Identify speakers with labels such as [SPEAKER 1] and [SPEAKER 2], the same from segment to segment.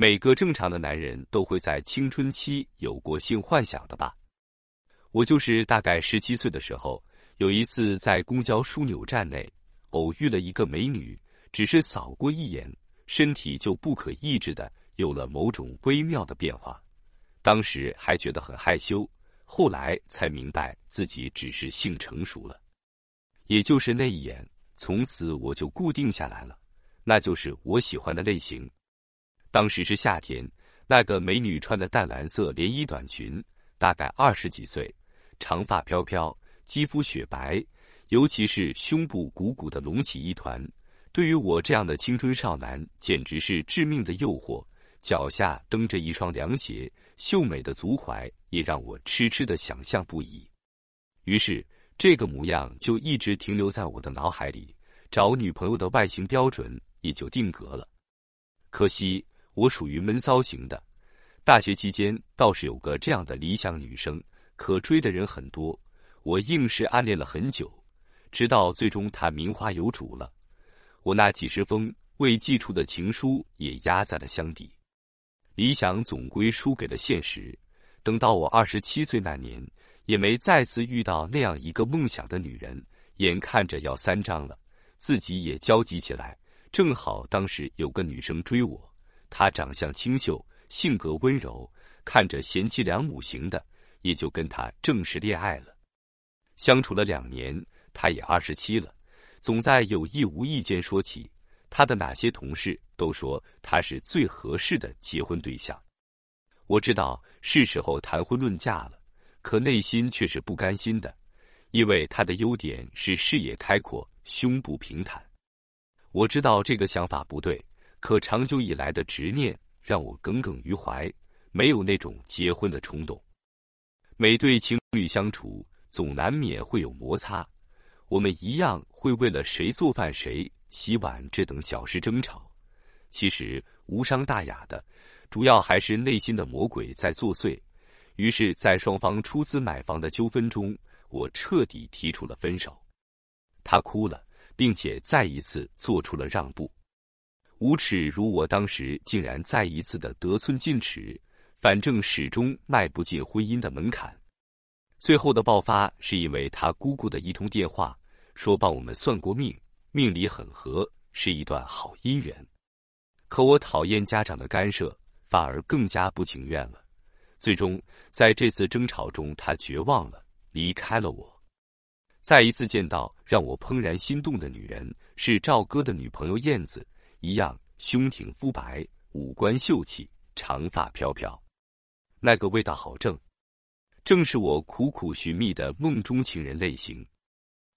[SPEAKER 1] 每个正常的男人都会在青春期有过性幻想的吧？我就是大概十七岁的时候，有一次在公交枢纽站内偶遇了一个美女，只是扫过一眼，身体就不可抑制的有了某种微妙的变化。当时还觉得很害羞，后来才明白自己只是性成熟了。也就是那一眼，从此我就固定下来了，那就是我喜欢的类型。当时是夏天，那个美女穿的淡蓝色连衣短裙，大概二十几岁，长发飘飘，肌肤雪白，尤其是胸部鼓鼓的隆起一团，对于我这样的青春少男，简直是致命的诱惑。脚下蹬着一双凉鞋，秀美的足踝也让我痴痴的想象不已。于是，这个模样就一直停留在我的脑海里，找女朋友的外形标准也就定格了。可惜。我属于闷骚型的，大学期间倒是有个这样的理想女生，可追的人很多，我硬是暗恋了很久，直到最终她名花有主了，我那几十封未寄出的情书也压在了箱底。理想总归输给了现实，等到我二十七岁那年，也没再次遇到那样一个梦想的女人，眼看着要三张了，自己也焦急起来，正好当时有个女生追我。他长相清秀，性格温柔，看着贤妻良母型的，也就跟他正式恋爱了。相处了两年，他也二十七了，总在有意无意间说起他的哪些同事都说他是最合适的结婚对象。我知道是时候谈婚论嫁了，可内心却是不甘心的，因为他的优点是视野开阔，胸部平坦。我知道这个想法不对。可长久以来的执念让我耿耿于怀，没有那种结婚的冲动。每对情侣相处，总难免会有摩擦，我们一样会为了谁做饭、谁洗碗这等小事争吵。其实无伤大雅的，主要还是内心的魔鬼在作祟。于是，在双方出资买房的纠纷中，我彻底提出了分手。他哭了，并且再一次做出了让步。无耻如我当时竟然再一次的得寸进尺，反正始终迈不进婚姻的门槛。最后的爆发是因为他姑姑的一通电话，说帮我们算过命，命里很合，是一段好姻缘。可我讨厌家长的干涉，反而更加不情愿了。最终在这次争吵中，他绝望了，离开了我。再一次见到让我怦然心动的女人，是赵哥的女朋友燕子。一样，胸挺肤白，五官秀气，长发飘飘，那个味道好正，正是我苦苦寻觅的梦中情人类型。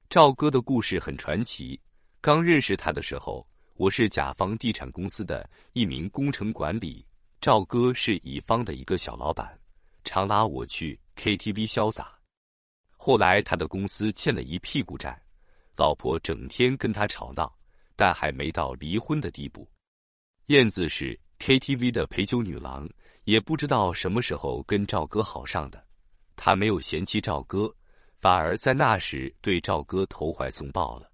[SPEAKER 1] 赵哥的故事很传奇。刚认识他的时候，我是甲方地产公司的一名工程管理，赵哥是乙方的一个小老板，常拉我去 KTV 潇洒。后来他的公司欠了一屁股债，老婆整天跟他吵闹。但还没到离婚的地步。燕子是 KTV 的陪酒女郎，也不知道什么时候跟赵哥好上的。她没有嫌弃赵哥，反而在那时对赵哥投怀送抱了。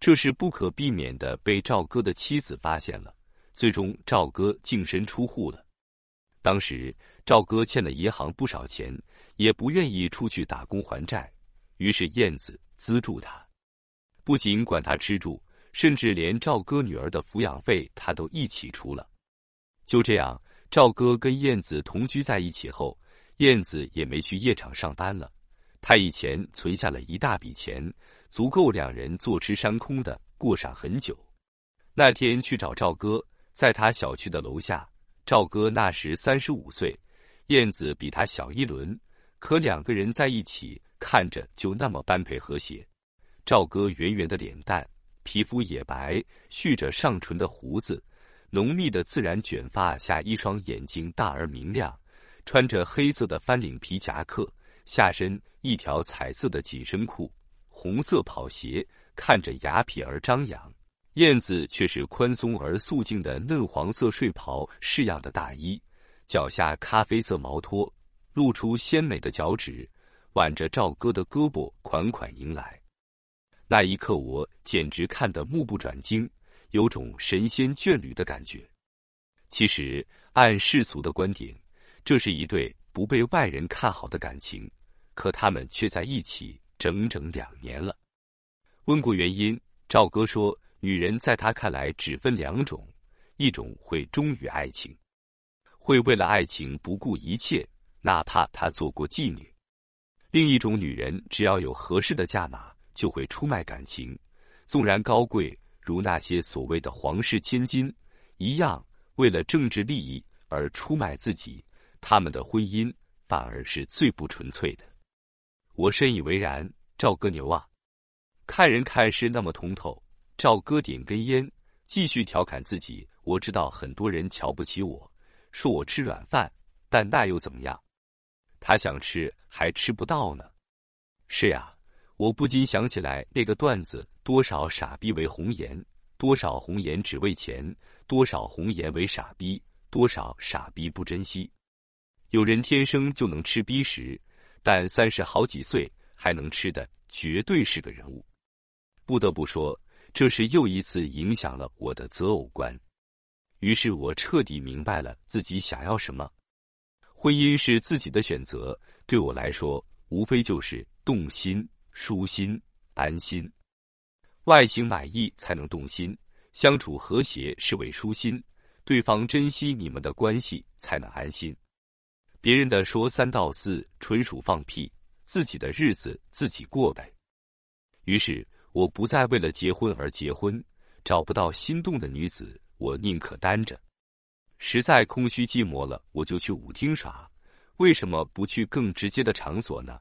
[SPEAKER 1] 这是不可避免的，被赵哥的妻子发现了。最终，赵哥净身出户了。当时赵哥欠了银行不少钱，也不愿意出去打工还债，于是燕子资助他，不仅管他吃住。甚至连赵哥女儿的抚养费他都一起出了。就这样，赵哥跟燕子同居在一起后，燕子也没去夜场上班了。他以前存下了一大笔钱，足够两人坐吃山空的过上很久。那天去找赵哥，在他小区的楼下。赵哥那时三十五岁，燕子比他小一轮，可两个人在一起看着就那么般配和谐。赵哥圆圆的脸蛋。皮肤也白，蓄着上唇的胡子，浓密的自然卷发下，一双眼睛大而明亮，穿着黑色的翻领皮夹克，下身一条彩色的紧身裤，红色跑鞋，看着雅痞而张扬。燕子却是宽松而素净的嫩黄色睡袍式样的大衣，脚下咖啡色毛拖，露出鲜美的脚趾，挽着赵哥的胳膊款款迎来。那一刻，我简直看得目不转睛，有种神仙眷侣的感觉。其实，按世俗的观点，这是一对不被外人看好的感情，可他们却在一起整整两年了。问过原因，赵哥说，女人在他看来只分两种：一种会忠于爱情，会为了爱情不顾一切，哪怕她做过妓女；另一种女人，只要有合适的价码，就会出卖感情，纵然高贵，如那些所谓的皇室千金一样，为了政治利益而出卖自己。他们的婚姻反而是最不纯粹的。我深以为然，赵哥牛啊！看人看事那么通透，赵哥点根烟，继续调侃自己。我知道很多人瞧不起我，说我吃软饭，但那又怎么样？他想吃还吃不到呢。是呀，我不禁想起来那个段子：多少傻逼为红颜，多少红颜只为钱，多少红颜为傻逼，多少傻逼不珍惜。有人天生就能吃逼食，但三十好几岁还能吃的，绝对是个人物。不得不说，这是又一次影响了我的择偶观。于是我彻底明白了自己想要什么。婚姻是自己的选择，对我来说，无非就是动心、舒心、安心。外形满意才能动心，相处和谐是为舒心，对方珍惜你们的关系才能安心。别人的说三道四纯属放屁，自己的日子自己过呗。于是。我不再为了结婚而结婚，找不到心动的女子，我宁可单着。实在空虚寂寞了，我就去舞厅耍。为什么不去更直接的场所呢？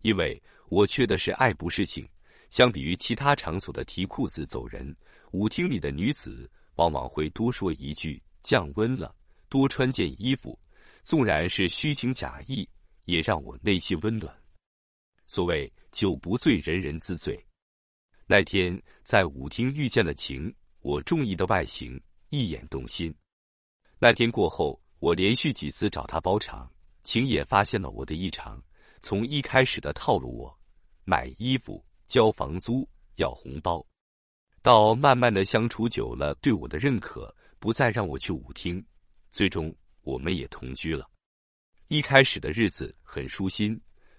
[SPEAKER 1] 因为我缺的是爱，不是性。相比于其他场所的提裤子走人，舞厅里的女子往往会多说一句“降温了”，多穿件衣服，纵然是虚情假意，也让我内心温暖。所谓酒不醉，人人自醉。那天在舞厅遇见了晴，我中意的外形，一眼动心。那天过后，我连续几次找他包场，晴也发现了我的异常。从一开始的套路我买衣服、交房租、要红包，到慢慢的相处久了，对我的认可，不再让我去舞厅，最终我们也同居了。一开始的日子很舒心，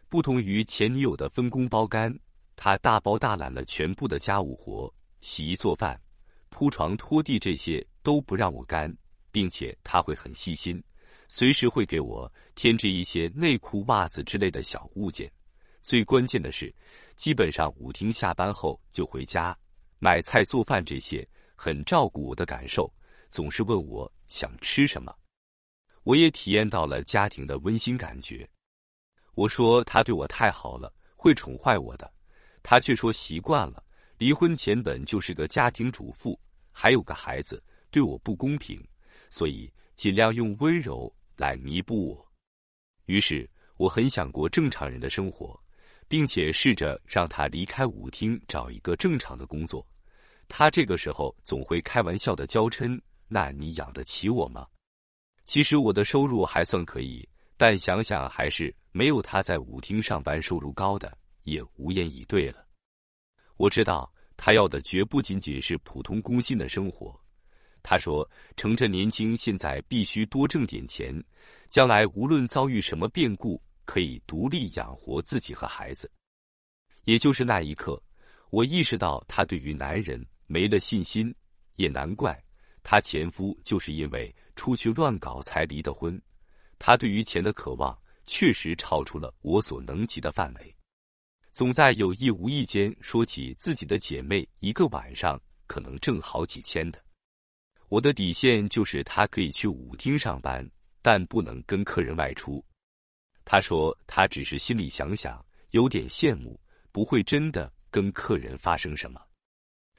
[SPEAKER 1] 不同于前女友的分工包干。她大包大揽了全部的家务活，洗衣做饭、铺床拖地这些都不让我干，并且她会很细心，随时会给我添置一些内裤、袜子之类的小物件。最关键的是，基本上舞厅下班后就回家买菜、做饭这些，很照顾我的感受，总是问我想吃什么。我也体验到了家庭的温馨感觉。我说他对我太好了，会宠坏我的。他却说习惯了，离婚前本就是个家庭主妇，还有个孩子，对我不公平，所以尽量用温柔来弥补我。于是我很想过正常人的生活，并且试着让他离开舞厅，找一个正常的工作。他这个时候总会开玩笑的娇嗔：“那你养得起我吗？”其实我的收入还算可以，但想想还是没有他在舞厅上班收入高的。也无言以对了。我知道他要的绝不仅仅是普通工薪的生活。他说：“趁着年轻，现在必须多挣点钱，将来无论遭遇什么变故，可以独立养活自己和孩子。”也就是那一刻，我意识到他对于男人没了信心。也难怪，他前夫就是因为出去乱搞才离的婚。他对于钱的渴望确实超出了我所能及的范围。总在有意无意间说起自己的姐妹，一个晚上可能挣好几千的。我的底线就是他可以去舞厅上班，但不能跟客人外出。他说他只是心里想想，有点羡慕，不会真的跟客人发生什么。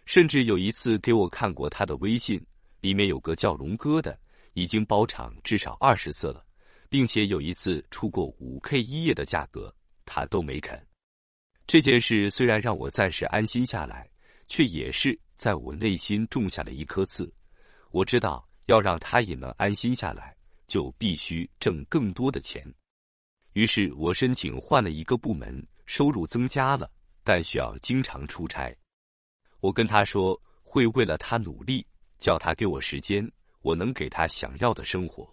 [SPEAKER 1] 甚至有一次给我看过他的微信，里面有个叫龙哥的，已经包场至少二十次了，并且有一次出过五 K 一夜的价格，他都没肯。这件事虽然让我暂时安心下来，却也是在我内心种下了一颗刺。我知道，要让他也能安心下来，就必须挣更多的钱。于是我申请换了一个部门，收入增加了，但需要经常出差。我跟他说会为了他努力，叫他给我时间，我能给他想要的生活。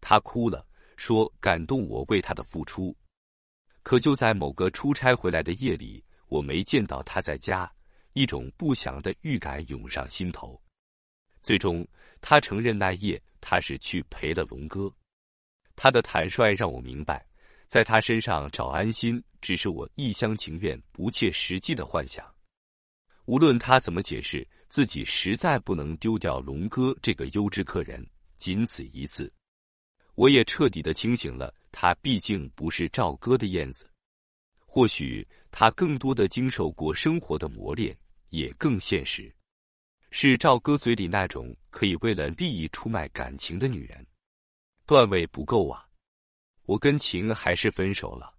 [SPEAKER 1] 他哭了，说感动我为他的付出。可就在某个出差回来的夜里，我没见到他在家，一种不祥的预感涌上心头。最终，他承认那夜他是去陪了龙哥。他的坦率让我明白，在他身上找安心，只是我一厢情愿、不切实际的幻想。无论他怎么解释，自己实在不能丢掉龙哥这个优质客人，仅此一次。我也彻底的清醒了，他毕竟不是赵哥的燕子，或许他更多的经受过生活的磨练，也更现实，是赵哥嘴里那种可以为了利益出卖感情的女人。段位不够啊！我跟晴还是分手了。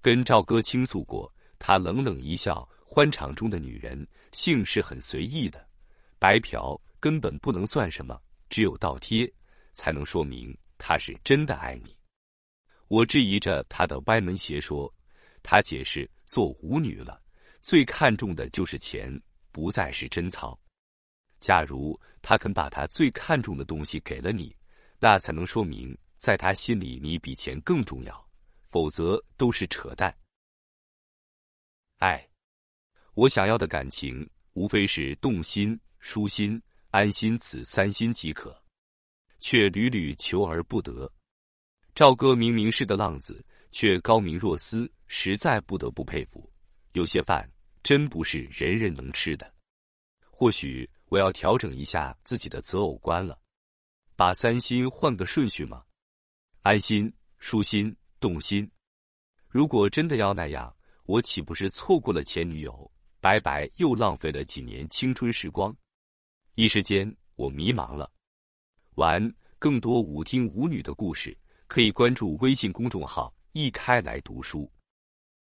[SPEAKER 1] 跟赵哥倾诉过，他冷冷一笑：“欢场中的女人性是很随意的，白嫖根本不能算什么，只有倒贴才能说明。”他是真的爱你，我质疑着他的歪门邪说。他解释，做舞女了，最看重的就是钱，不再是贞操。假如他肯把他最看重的东西给了你，那才能说明在他心里你比钱更重要，否则都是扯淡。爱，我想要的感情，无非是动心、舒心、安心，此三心即可。却屡屡求而不得。赵哥明明是个浪子，却高明若斯，实在不得不佩服。有些饭真不是人人能吃的。或许我要调整一下自己的择偶观了，把三心换个顺序吗？安心、舒心、动心。如果真的要那样，我岂不是错过了前女友，白白又浪费了几年青春时光？一时间，我迷茫了。完，更多舞厅舞女的故事，可以关注微信公众号“一开来读书”。